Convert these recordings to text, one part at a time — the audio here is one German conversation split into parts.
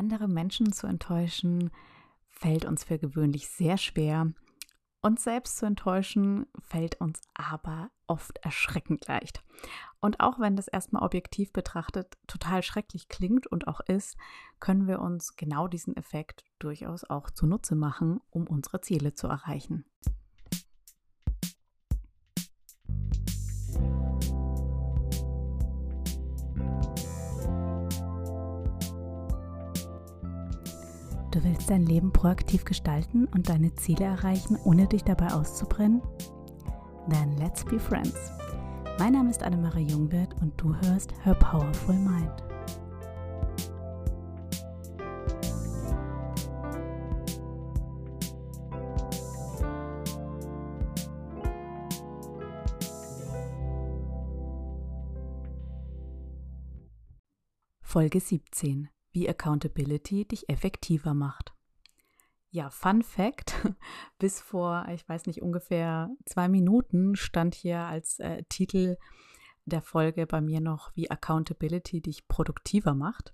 Andere Menschen zu enttäuschen fällt uns für gewöhnlich sehr schwer. Uns selbst zu enttäuschen fällt uns aber oft erschreckend leicht. Und auch wenn das erstmal objektiv betrachtet total schrecklich klingt und auch ist, können wir uns genau diesen Effekt durchaus auch zunutze machen, um unsere Ziele zu erreichen. Du willst dein Leben proaktiv gestalten und deine Ziele erreichen, ohne dich dabei auszubrennen? Then let's be friends. Mein Name ist Annemarie Jungwirth und du hörst Her Powerful Mind. Folge 17 wie Accountability dich effektiver macht. Ja, Fun Fact: Bis vor, ich weiß nicht, ungefähr zwei Minuten stand hier als äh, Titel der Folge bei mir noch, wie Accountability dich produktiver macht.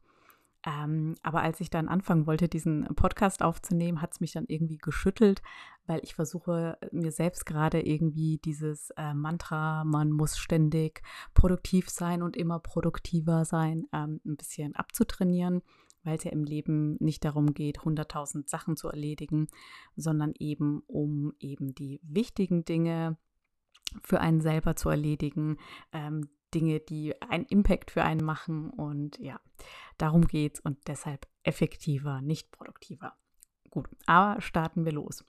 Ähm, aber als ich dann anfangen wollte, diesen Podcast aufzunehmen, hat es mich dann irgendwie geschüttelt, weil ich versuche mir selbst gerade irgendwie dieses äh, Mantra, man muss ständig produktiv sein und immer produktiver sein, ähm, ein bisschen abzutrainieren, weil es ja im Leben nicht darum geht, 100.000 Sachen zu erledigen, sondern eben um eben die wichtigen Dinge für einen selber zu erledigen, ähm, Dinge, die einen Impact für einen machen und ja, darum geht es und deshalb effektiver, nicht produktiver. Gut, aber starten wir los.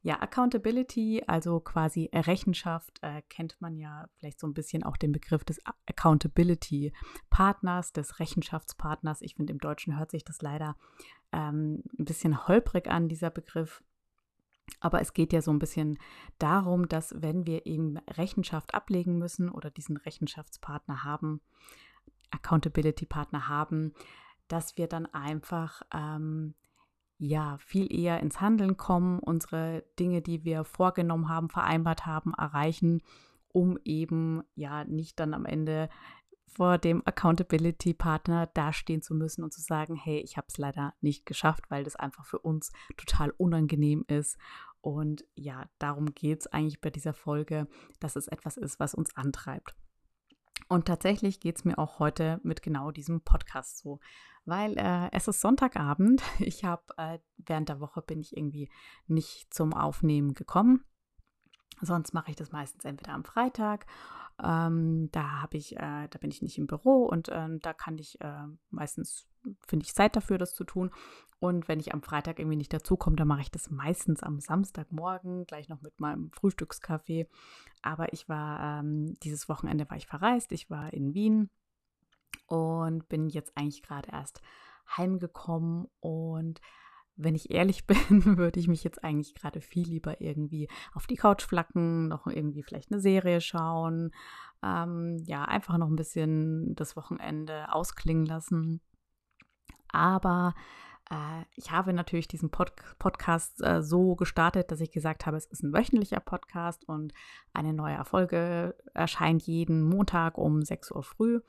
Ja, Accountability, also quasi Rechenschaft, äh, kennt man ja vielleicht so ein bisschen auch den Begriff des Accountability-Partners, des Rechenschaftspartners. Ich finde, im Deutschen hört sich das leider ähm, ein bisschen holprig an, dieser Begriff. Aber es geht ja so ein bisschen darum, dass wenn wir eben Rechenschaft ablegen müssen oder diesen Rechenschaftspartner haben, Accountability-Partner haben, dass wir dann einfach ähm, ja viel eher ins Handeln kommen, unsere Dinge, die wir vorgenommen haben, vereinbart haben, erreichen, um eben ja nicht dann am Ende vor dem Accountability-Partner dastehen zu müssen und zu sagen, hey, ich habe es leider nicht geschafft, weil das einfach für uns total unangenehm ist. Und ja, darum geht es eigentlich bei dieser Folge, dass es etwas ist, was uns antreibt. Und tatsächlich geht es mir auch heute mit genau diesem Podcast so, weil äh, es ist Sonntagabend. Ich habe äh, während der Woche bin ich irgendwie nicht zum Aufnehmen gekommen. Sonst mache ich das meistens entweder am Freitag ähm, da habe ich, äh, da bin ich nicht im Büro und äh, da kann ich äh, meistens finde ich Zeit dafür, das zu tun. Und wenn ich am Freitag irgendwie nicht dazukomme, dann mache ich das meistens am Samstagmorgen, gleich noch mit meinem Frühstückskaffee. Aber ich war, ähm, dieses Wochenende war ich verreist, ich war in Wien und bin jetzt eigentlich gerade erst heimgekommen und wenn ich ehrlich bin, würde ich mich jetzt eigentlich gerade viel lieber irgendwie auf die Couch flacken, noch irgendwie vielleicht eine Serie schauen, ähm, ja, einfach noch ein bisschen das Wochenende ausklingen lassen. Aber äh, ich habe natürlich diesen Pod Podcast äh, so gestartet, dass ich gesagt habe, es ist ein wöchentlicher Podcast und eine neue Folge erscheint jeden Montag um 6 Uhr früh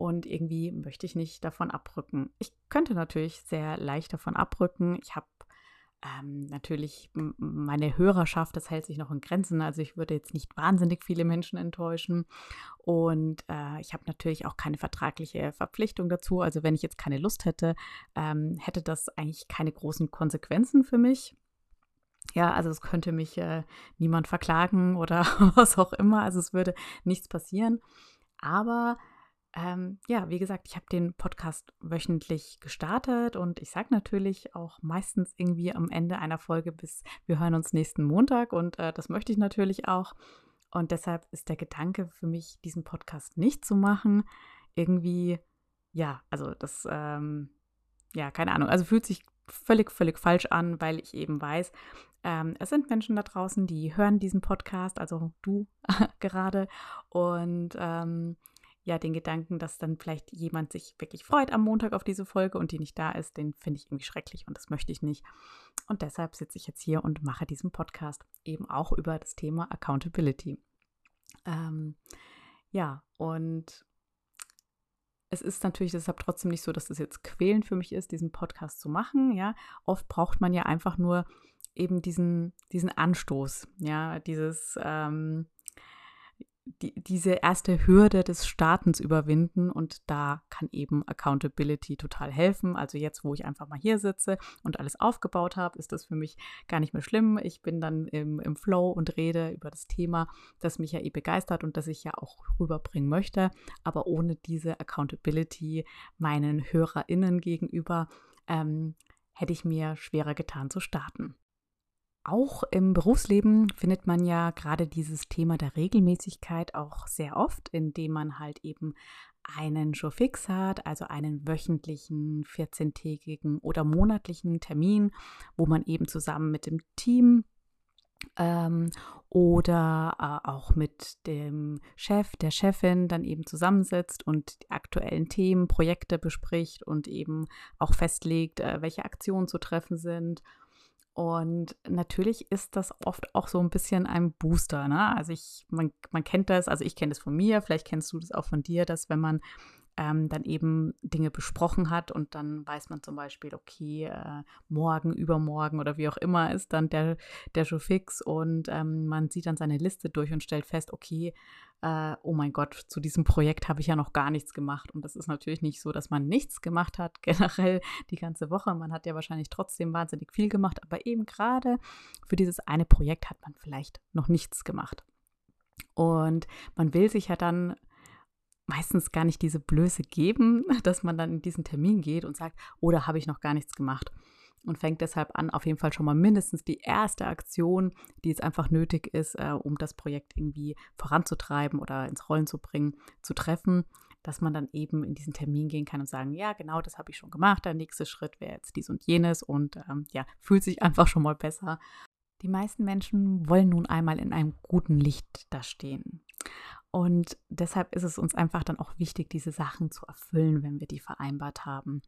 und irgendwie möchte ich nicht davon abrücken. Ich könnte natürlich sehr leicht davon abrücken. Ich habe ähm, natürlich meine Hörerschaft, das hält sich noch in Grenzen. Also ich würde jetzt nicht wahnsinnig viele Menschen enttäuschen. Und äh, ich habe natürlich auch keine vertragliche Verpflichtung dazu. Also wenn ich jetzt keine Lust hätte, ähm, hätte das eigentlich keine großen Konsequenzen für mich. Ja, also es könnte mich äh, niemand verklagen oder was auch immer. Also es würde nichts passieren. Aber ähm, ja, wie gesagt, ich habe den Podcast wöchentlich gestartet und ich sage natürlich auch meistens irgendwie am Ende einer Folge bis wir hören uns nächsten Montag und äh, das möchte ich natürlich auch. Und deshalb ist der Gedanke für mich, diesen Podcast nicht zu machen, irgendwie, ja, also das, ähm, ja, keine Ahnung, also fühlt sich völlig, völlig falsch an, weil ich eben weiß, ähm, es sind Menschen da draußen, die hören diesen Podcast, also du gerade. Und ähm, ja, den Gedanken, dass dann vielleicht jemand sich wirklich freut am Montag auf diese Folge und die nicht da ist, den finde ich irgendwie schrecklich und das möchte ich nicht. Und deshalb sitze ich jetzt hier und mache diesen Podcast eben auch über das Thema Accountability. Ähm, ja, und es ist natürlich deshalb trotzdem nicht so, dass das jetzt quälend für mich ist, diesen Podcast zu machen. Ja, oft braucht man ja einfach nur eben diesen, diesen Anstoß, ja, dieses, ähm, die, diese erste Hürde des Startens überwinden und da kann eben Accountability total helfen. Also jetzt, wo ich einfach mal hier sitze und alles aufgebaut habe, ist das für mich gar nicht mehr schlimm. Ich bin dann im, im Flow und rede über das Thema, das mich ja eh begeistert und das ich ja auch rüberbringen möchte. Aber ohne diese Accountability meinen HörerInnen gegenüber ähm, hätte ich mir schwerer getan zu starten. Auch im Berufsleben findet man ja gerade dieses Thema der Regelmäßigkeit auch sehr oft, indem man halt eben einen Show fix hat, also einen wöchentlichen, 14-tägigen oder monatlichen Termin, wo man eben zusammen mit dem Team ähm, oder äh, auch mit dem Chef, der Chefin dann eben zusammensitzt und die aktuellen Themen, Projekte bespricht und eben auch festlegt, äh, welche Aktionen zu treffen sind und natürlich ist das oft auch so ein bisschen ein Booster. Ne? Also ich, man, man kennt das, also ich kenne das von mir, vielleicht kennst du das auch von dir, dass wenn man ähm, dann eben Dinge besprochen hat und dann weiß man zum Beispiel, okay, äh, morgen, übermorgen oder wie auch immer ist dann der, der Show fix und ähm, man sieht dann seine Liste durch und stellt fest, okay, äh, oh mein Gott, zu diesem Projekt habe ich ja noch gar nichts gemacht. Und das ist natürlich nicht so, dass man nichts gemacht hat, generell die ganze Woche. Man hat ja wahrscheinlich trotzdem wahnsinnig viel gemacht, aber eben gerade für dieses eine Projekt hat man vielleicht noch nichts gemacht. Und man will sich ja dann meistens gar nicht diese Blöße geben, dass man dann in diesen Termin geht und sagt, oder oh, habe ich noch gar nichts gemacht und fängt deshalb an, auf jeden Fall schon mal mindestens die erste Aktion, die jetzt einfach nötig ist, äh, um das Projekt irgendwie voranzutreiben oder ins Rollen zu bringen, zu treffen, dass man dann eben in diesen Termin gehen kann und sagen, ja, genau, das habe ich schon gemacht, der nächste Schritt wäre jetzt dies und jenes und ähm, ja, fühlt sich einfach schon mal besser. Die meisten Menschen wollen nun einmal in einem guten Licht da stehen. Und deshalb ist es uns einfach dann auch wichtig, diese Sachen zu erfüllen, wenn wir die vereinbart haben.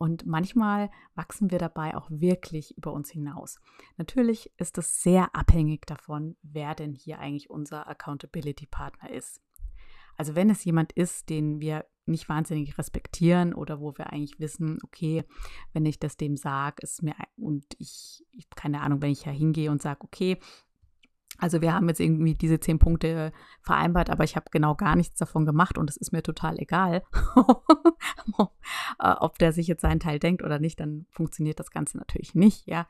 Und manchmal wachsen wir dabei auch wirklich über uns hinaus. Natürlich ist es sehr abhängig davon, wer denn hier eigentlich unser Accountability-Partner ist. Also wenn es jemand ist, den wir nicht wahnsinnig respektieren oder wo wir eigentlich wissen, okay, wenn ich das dem sage, ist mir und ich, keine Ahnung, wenn ich ja hingehe und sage, okay, also wir haben jetzt irgendwie diese zehn Punkte vereinbart, aber ich habe genau gar nichts davon gemacht und es ist mir total egal, ob der sich jetzt seinen Teil denkt oder nicht, dann funktioniert das Ganze natürlich nicht, ja.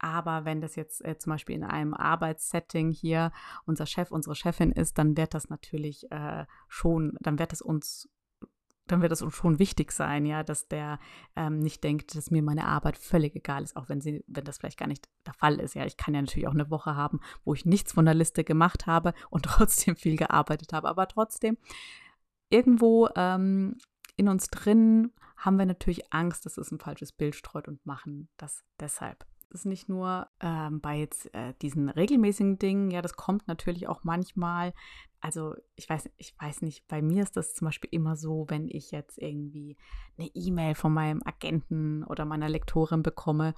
Aber wenn das jetzt äh, zum Beispiel in einem Arbeitssetting hier unser Chef, unsere Chefin ist, dann wird das natürlich äh, schon, dann wird es uns dann wird es uns schon wichtig sein, ja, dass der ähm, nicht denkt, dass mir meine Arbeit völlig egal ist, auch wenn sie, wenn das vielleicht gar nicht der Fall ist. Ja, ich kann ja natürlich auch eine Woche haben, wo ich nichts von der Liste gemacht habe und trotzdem viel gearbeitet habe. Aber trotzdem, irgendwo ähm, in uns drin haben wir natürlich Angst, dass es ein falsches Bild streut und machen das deshalb ist nicht nur ähm, bei jetzt äh, diesen regelmäßigen Dingen, ja, das kommt natürlich auch manchmal. Also ich weiß, ich weiß nicht, bei mir ist das zum Beispiel immer so, wenn ich jetzt irgendwie eine E-Mail von meinem Agenten oder meiner Lektorin bekomme,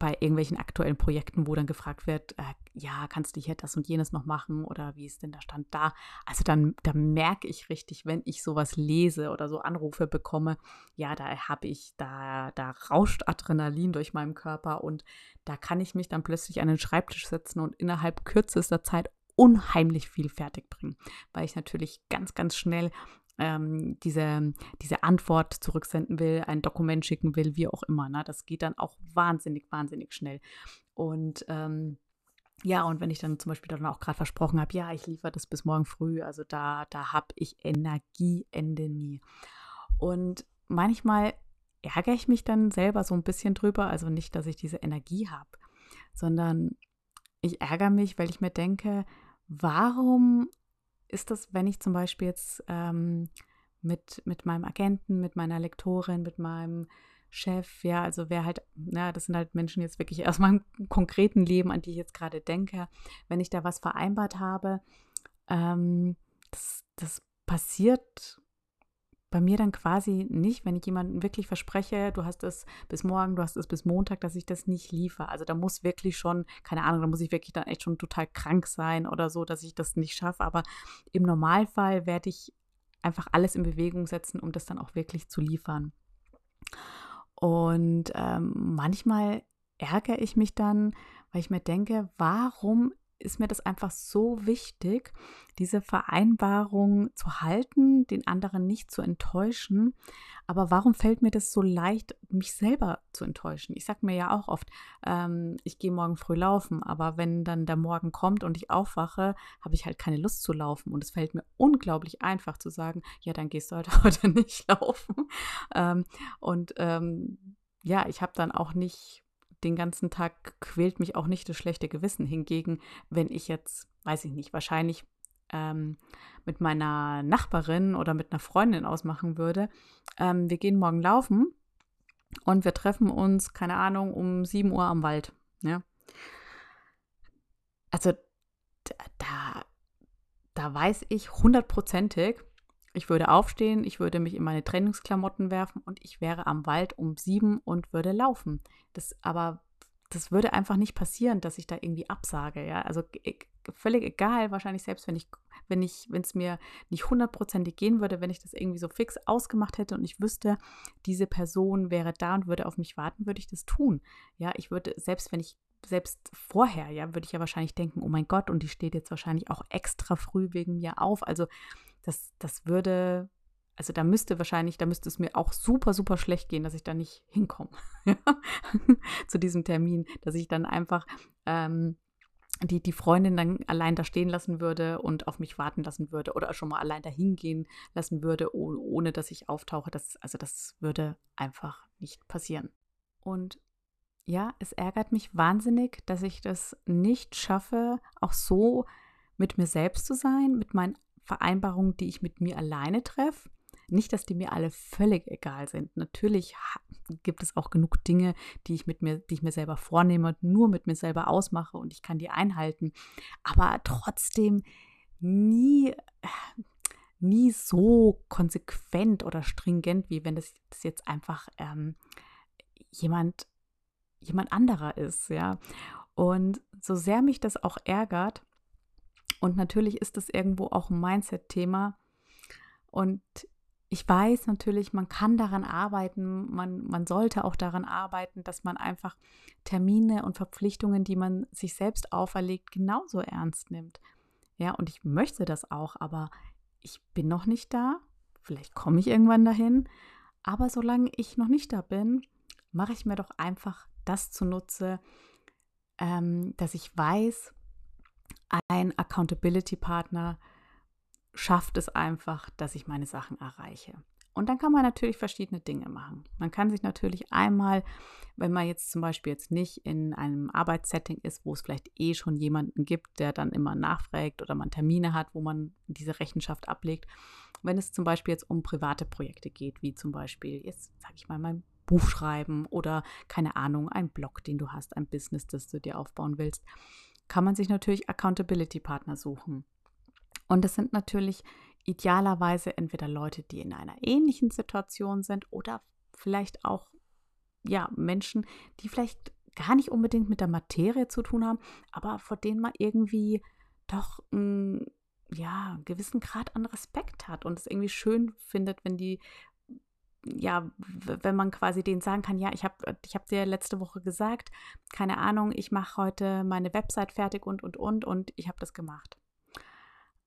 bei irgendwelchen aktuellen Projekten, wo dann gefragt wird, äh, ja, kannst du hier das und jenes noch machen oder wie ist denn der Stand da? Also dann, da merke ich richtig, wenn ich sowas lese oder so Anrufe bekomme, ja, da habe ich, da, da rauscht Adrenalin durch meinen Körper und da kann ich mich dann plötzlich an den Schreibtisch setzen und innerhalb kürzester Zeit unheimlich viel fertig bringen, weil ich natürlich ganz, ganz schnell ähm, diese, diese Antwort zurücksenden will, ein Dokument schicken will, wie auch immer. Ne? Das geht dann auch wahnsinnig, wahnsinnig schnell. Und ähm, ja, und wenn ich dann zum Beispiel dann auch gerade versprochen habe, ja, ich liefere das bis morgen früh, also da, da habe ich Energieende nie. Und manchmal ärgere ich mich dann selber so ein bisschen drüber, also nicht, dass ich diese Energie habe, sondern ich ärgere mich, weil ich mir denke, warum ist das, wenn ich zum Beispiel jetzt ähm, mit, mit meinem Agenten, mit meiner Lektorin, mit meinem Chef, ja, also wer halt, ja, das sind halt Menschen jetzt wirklich aus meinem konkreten Leben, an die ich jetzt gerade denke, wenn ich da was vereinbart habe, ähm, das, das passiert bei mir dann quasi nicht, wenn ich jemandem wirklich verspreche, du hast es bis morgen, du hast es bis Montag, dass ich das nicht liefere. Also da muss wirklich schon, keine Ahnung, da muss ich wirklich dann echt schon total krank sein oder so, dass ich das nicht schaffe. Aber im Normalfall werde ich einfach alles in Bewegung setzen, um das dann auch wirklich zu liefern. Und ähm, manchmal ärgere ich mich dann, weil ich mir denke, warum ist mir das einfach so wichtig, diese Vereinbarung zu halten, den anderen nicht zu enttäuschen. Aber warum fällt mir das so leicht, mich selber zu enttäuschen? Ich sage mir ja auch oft, ähm, ich gehe morgen früh laufen, aber wenn dann der Morgen kommt und ich aufwache, habe ich halt keine Lust zu laufen. Und es fällt mir unglaublich einfach zu sagen, ja, dann gehst du halt heute nicht laufen. Ähm, und ähm, ja, ich habe dann auch nicht den ganzen Tag quält mich auch nicht das schlechte Gewissen. Hingegen, wenn ich jetzt, weiß ich nicht, wahrscheinlich ähm, mit meiner Nachbarin oder mit einer Freundin ausmachen würde, ähm, wir gehen morgen laufen und wir treffen uns, keine Ahnung, um 7 Uhr am Wald. Ja? Also da, da weiß ich hundertprozentig, ich würde aufstehen, ich würde mich in meine Trainingsklamotten werfen und ich wäre am Wald um sieben und würde laufen. Das aber, das würde einfach nicht passieren, dass ich da irgendwie absage, ja. Also völlig egal, wahrscheinlich selbst wenn ich, wenn ich, wenn es mir nicht hundertprozentig gehen würde, wenn ich das irgendwie so fix ausgemacht hätte und ich wüsste, diese Person wäre da und würde auf mich warten, würde ich das tun. Ja, ich würde, selbst wenn ich selbst vorher, ja, würde ich ja wahrscheinlich denken, oh mein Gott, und die steht jetzt wahrscheinlich auch extra früh wegen mir auf. Also das, das würde, also da müsste wahrscheinlich, da müsste es mir auch super, super schlecht gehen, dass ich da nicht hinkomme zu diesem Termin, dass ich dann einfach ähm, die, die Freundin dann allein da stehen lassen würde und auf mich warten lassen würde oder schon mal allein dahin gehen lassen würde, ohne dass ich auftauche. Das, also das würde einfach nicht passieren. Und ja, es ärgert mich wahnsinnig, dass ich das nicht schaffe, auch so mit mir selbst zu sein, mit meinen Vereinbarungen, die ich mit mir alleine treffe. Nicht, dass die mir alle völlig egal sind. Natürlich gibt es auch genug Dinge, die ich mit mir, die ich mir selber vornehme, nur mit mir selber ausmache und ich kann die einhalten. Aber trotzdem nie, nie so konsequent oder stringent, wie wenn das, jetzt einfach ähm, jemand, jemand anderer ist, ja. Und so sehr mich das auch ärgert, und natürlich ist das irgendwo auch ein Mindset-Thema. Und ich weiß natürlich, man kann daran arbeiten, man, man sollte auch daran arbeiten, dass man einfach Termine und Verpflichtungen, die man sich selbst auferlegt, genauso ernst nimmt. Ja, und ich möchte das auch, aber ich bin noch nicht da. Vielleicht komme ich irgendwann dahin. Aber solange ich noch nicht da bin, mache ich mir doch einfach das zunutze, ähm, dass ich weiß, ein Accountability-Partner schafft es einfach, dass ich meine Sachen erreiche. Und dann kann man natürlich verschiedene Dinge machen. Man kann sich natürlich einmal, wenn man jetzt zum Beispiel jetzt nicht in einem Arbeitssetting ist, wo es vielleicht eh schon jemanden gibt, der dann immer nachfragt oder man Termine hat, wo man diese Rechenschaft ablegt, wenn es zum Beispiel jetzt um private Projekte geht, wie zum Beispiel jetzt, sage ich mal, mein Buch schreiben oder keine Ahnung, ein Blog, den du hast, ein Business, das du dir aufbauen willst, kann man sich natürlich Accountability-Partner suchen. Und das sind natürlich idealerweise entweder Leute, die in einer ähnlichen Situation sind oder vielleicht auch ja, Menschen, die vielleicht gar nicht unbedingt mit der Materie zu tun haben, aber vor denen man irgendwie doch einen, ja, einen gewissen Grad an Respekt hat und es irgendwie schön findet, wenn die ja, wenn man quasi denen sagen kann, ja, ich habe ich hab dir letzte Woche gesagt, keine Ahnung, ich mache heute meine Website fertig und, und, und, und ich habe das gemacht.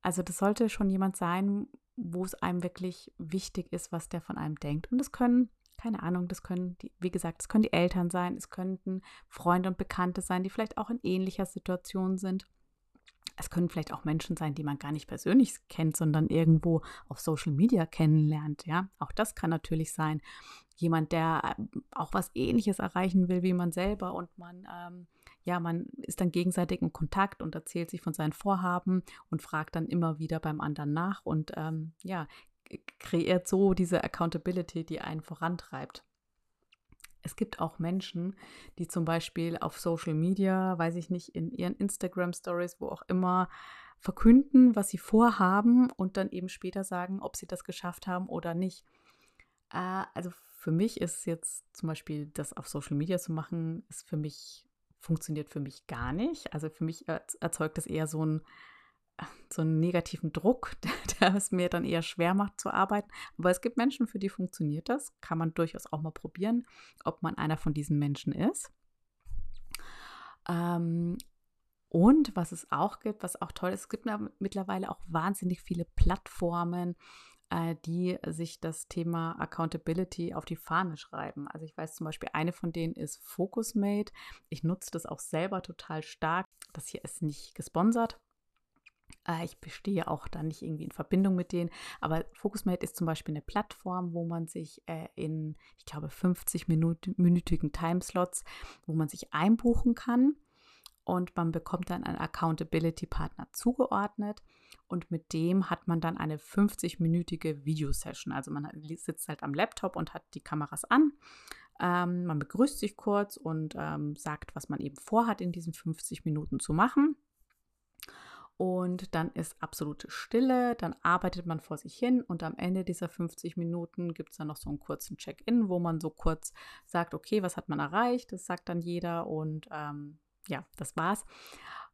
Also das sollte schon jemand sein, wo es einem wirklich wichtig ist, was der von einem denkt. Und das können, keine Ahnung, das können, die, wie gesagt, es können die Eltern sein, es könnten Freunde und Bekannte sein, die vielleicht auch in ähnlicher Situation sind. Es können vielleicht auch Menschen sein, die man gar nicht persönlich kennt, sondern irgendwo auf Social Media kennenlernt. Ja, auch das kann natürlich sein. Jemand, der ähm, auch was Ähnliches erreichen will wie man selber und man, ähm, ja, man ist dann gegenseitig in Kontakt und erzählt sich von seinen Vorhaben und fragt dann immer wieder beim anderen nach und ähm, ja, kreiert so diese Accountability, die einen vorantreibt. Es gibt auch Menschen, die zum Beispiel auf Social Media, weiß ich nicht, in ihren Instagram Stories, wo auch immer, verkünden, was sie vorhaben und dann eben später sagen, ob sie das geschafft haben oder nicht. Äh, also für mich ist jetzt zum Beispiel das auf Social Media zu machen, ist für mich, funktioniert für mich gar nicht. Also für mich erzeugt das eher so ein, so einen negativen Druck, der es mir dann eher schwer macht zu arbeiten. Aber es gibt Menschen, für die funktioniert das. Kann man durchaus auch mal probieren, ob man einer von diesen Menschen ist. Ähm, und was es auch gibt, was auch toll ist, es gibt mittlerweile auch wahnsinnig viele Plattformen, äh, die sich das Thema Accountability auf die Fahne schreiben. Also ich weiß zum Beispiel, eine von denen ist Focusmate. Ich nutze das auch selber total stark. Das hier ist nicht gesponsert. Äh, ich bestehe auch da nicht irgendwie in Verbindung mit denen. Aber Focusmate ist zum Beispiel eine Plattform, wo man sich äh, in, ich glaube, 50-minütigen Timeslots, wo man sich einbuchen kann und man bekommt dann einen Accountability-Partner zugeordnet und mit dem hat man dann eine 50-minütige Videosession. Also man sitzt halt am Laptop und hat die Kameras an. Ähm, man begrüßt sich kurz und ähm, sagt, was man eben vorhat, in diesen 50 Minuten zu machen. Und dann ist absolute Stille, dann arbeitet man vor sich hin und am Ende dieser 50 Minuten gibt es dann noch so einen kurzen Check-in, wo man so kurz sagt, okay, was hat man erreicht? Das sagt dann jeder und ähm, ja, das war's.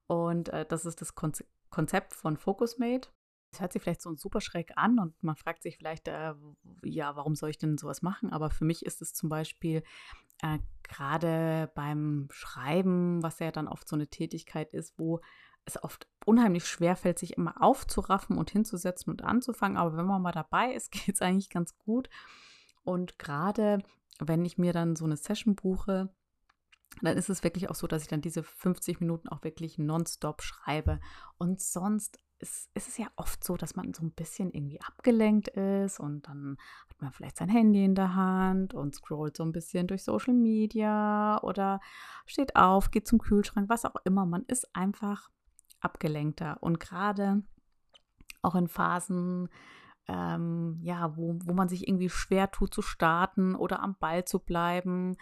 Und äh, das ist das Konze Konzept von Focusmate. Es hört sich vielleicht so super schräg an und man fragt sich vielleicht, äh, ja, warum soll ich denn sowas machen? Aber für mich ist es zum Beispiel äh, gerade beim Schreiben, was ja dann oft so eine Tätigkeit ist, wo es oft unheimlich schwer fällt, sich immer aufzuraffen und hinzusetzen und anzufangen. Aber wenn man mal dabei ist, geht es eigentlich ganz gut. Und gerade wenn ich mir dann so eine Session buche, dann ist es wirklich auch so, dass ich dann diese 50 Minuten auch wirklich nonstop schreibe. Und sonst ist, ist, es ja oft so, dass man so ein bisschen irgendwie abgelenkt ist und dann hat man vielleicht sein Handy in der Hand und scrollt so ein bisschen durch Social Media oder steht auf, geht zum Kühlschrank, was auch immer. Man ist einfach abgelenkter. Und gerade auch in Phasen, ähm, ja, wo, wo man sich irgendwie schwer tut zu starten oder am Ball zu bleiben,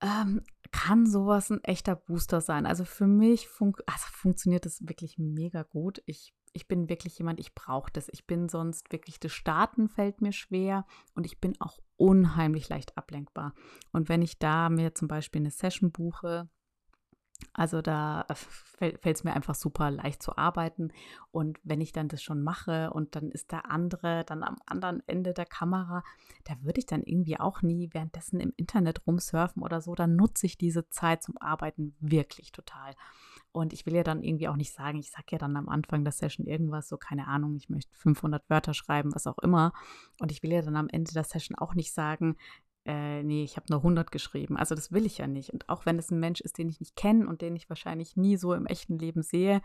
ähm, kann sowas ein echter Booster sein. Also für mich fun also funktioniert das wirklich mega gut. Ich, ich bin wirklich jemand, ich brauche das. Ich bin sonst wirklich, das Starten fällt mir schwer und ich bin auch unheimlich leicht ablenkbar. Und wenn ich da mir zum Beispiel eine Session buche, also da äh, fällt es mir einfach super leicht zu arbeiten. Und wenn ich dann das schon mache und dann ist der andere dann am anderen Ende der Kamera, da würde ich dann irgendwie auch nie währenddessen im Internet rumsurfen oder so. Dann nutze ich diese Zeit zum Arbeiten wirklich total. Und ich will ja dann irgendwie auch nicht sagen, ich sage ja dann am Anfang der Session irgendwas, so keine Ahnung, ich möchte 500 Wörter schreiben, was auch immer. Und ich will ja dann am Ende der Session auch nicht sagen, äh, nee, ich habe nur 100 geschrieben. Also das will ich ja nicht. Und auch wenn es ein Mensch ist, den ich nicht kenne und den ich wahrscheinlich nie so im echten Leben sehe,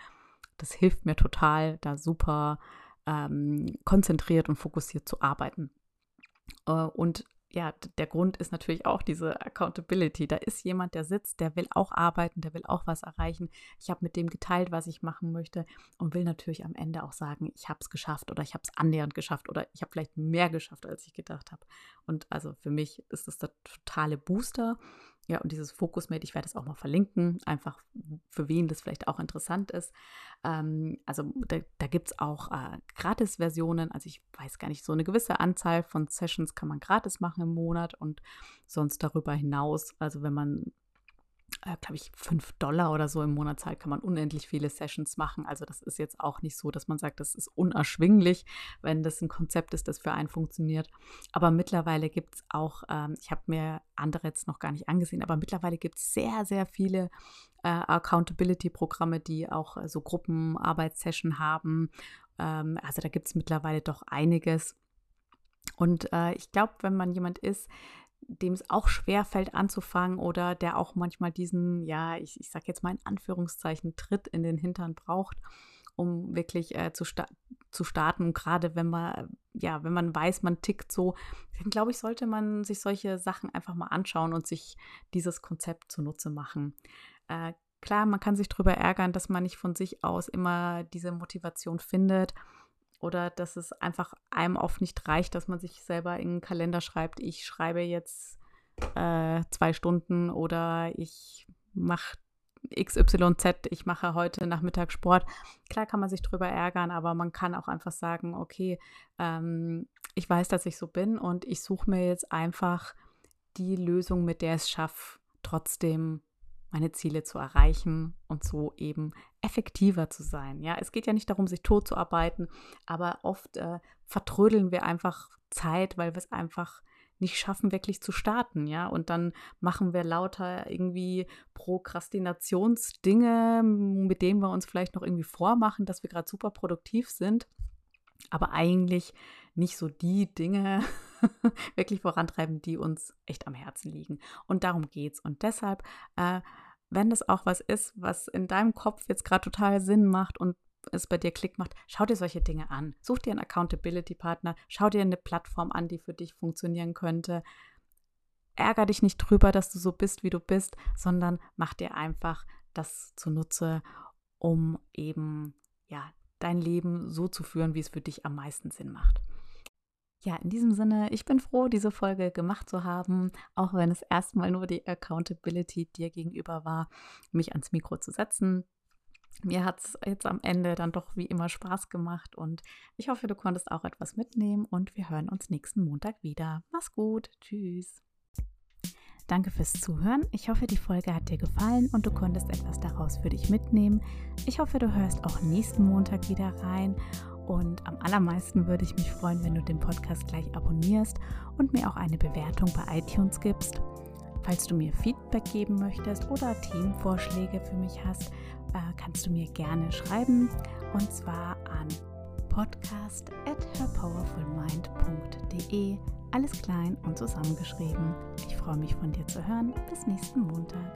das hilft mir total, da super ähm, konzentriert und fokussiert zu arbeiten. Äh, und ja, der Grund ist natürlich auch diese Accountability. Da ist jemand, der sitzt, der will auch arbeiten, der will auch was erreichen. Ich habe mit dem geteilt, was ich machen möchte und will natürlich am Ende auch sagen, ich habe es geschafft oder ich habe es annähernd geschafft oder ich habe vielleicht mehr geschafft, als ich gedacht habe. Und also für mich ist das der totale Booster. Ja, und dieses Fokusmate, ich werde es auch mal verlinken, einfach für wen das vielleicht auch interessant ist. Ähm, also da, da gibt es auch äh, Gratis-Versionen. Also ich weiß gar nicht, so eine gewisse Anzahl von Sessions kann man gratis machen im Monat und sonst darüber hinaus, also wenn man äh, glaube ich, 5 Dollar oder so im Monat zahlt, kann man unendlich viele Sessions machen. Also das ist jetzt auch nicht so, dass man sagt, das ist unerschwinglich, wenn das ein Konzept ist, das für einen funktioniert. Aber mittlerweile gibt es auch, ähm, ich habe mir andere jetzt noch gar nicht angesehen, aber mittlerweile gibt es sehr, sehr viele äh, Accountability-Programme, die auch äh, so Gruppenarbeitssession haben. Ähm, also da gibt es mittlerweile doch einiges. Und äh, ich glaube, wenn man jemand ist, dem es auch schwer fällt anzufangen oder der auch manchmal diesen, ja, ich, ich sage jetzt mal in Anführungszeichen, Tritt in den Hintern braucht, um wirklich äh, zu, sta zu starten. Und gerade wenn man, ja, wenn man weiß, man tickt so, dann glaube ich, sollte man sich solche Sachen einfach mal anschauen und sich dieses Konzept zunutze machen. Äh, klar, man kann sich darüber ärgern, dass man nicht von sich aus immer diese Motivation findet oder dass es einfach einem oft nicht reicht, dass man sich selber in den Kalender schreibt, ich schreibe jetzt äh, zwei Stunden oder ich mache XYZ, ich mache heute Nachmittag Sport. Klar kann man sich drüber ärgern, aber man kann auch einfach sagen, okay, ähm, ich weiß, dass ich so bin und ich suche mir jetzt einfach die Lösung, mit der es schafft, trotzdem meine Ziele zu erreichen und so eben effektiver zu sein. Ja, es geht ja nicht darum, sich tot zu arbeiten, aber oft äh, vertrödeln wir einfach Zeit, weil wir es einfach nicht schaffen, wirklich zu starten, ja. Und dann machen wir lauter irgendwie Prokrastinationsdinge, mit denen wir uns vielleicht noch irgendwie vormachen, dass wir gerade super produktiv sind, aber eigentlich nicht so die Dinge wirklich vorantreiben, die uns echt am Herzen liegen. Und darum geht's. Und deshalb, äh, wenn das auch was ist, was in deinem Kopf jetzt gerade total Sinn macht und es bei dir Klick macht, schau dir solche Dinge an. Such dir einen Accountability-Partner, schau dir eine Plattform an, die für dich funktionieren könnte. Ärger dich nicht drüber, dass du so bist, wie du bist, sondern mach dir einfach das zunutze, um eben ja dein Leben so zu führen, wie es für dich am meisten Sinn macht. Ja, in diesem Sinne, ich bin froh, diese Folge gemacht zu haben, auch wenn es erstmal nur die Accountability dir gegenüber war, mich ans Mikro zu setzen. Mir hat es jetzt am Ende dann doch wie immer Spaß gemacht und ich hoffe, du konntest auch etwas mitnehmen und wir hören uns nächsten Montag wieder. Mach's gut. Tschüss. Danke fürs Zuhören. Ich hoffe, die Folge hat dir gefallen und du konntest etwas daraus für dich mitnehmen. Ich hoffe, du hörst auch nächsten Montag wieder rein. Und am allermeisten würde ich mich freuen, wenn du den Podcast gleich abonnierst und mir auch eine Bewertung bei iTunes gibst. Falls du mir Feedback geben möchtest oder Themenvorschläge für mich hast, äh, kannst du mir gerne schreiben und zwar an podcast at herpowerfulmind.de. Alles klein und zusammengeschrieben. Ich freue mich von dir zu hören. Bis nächsten Montag.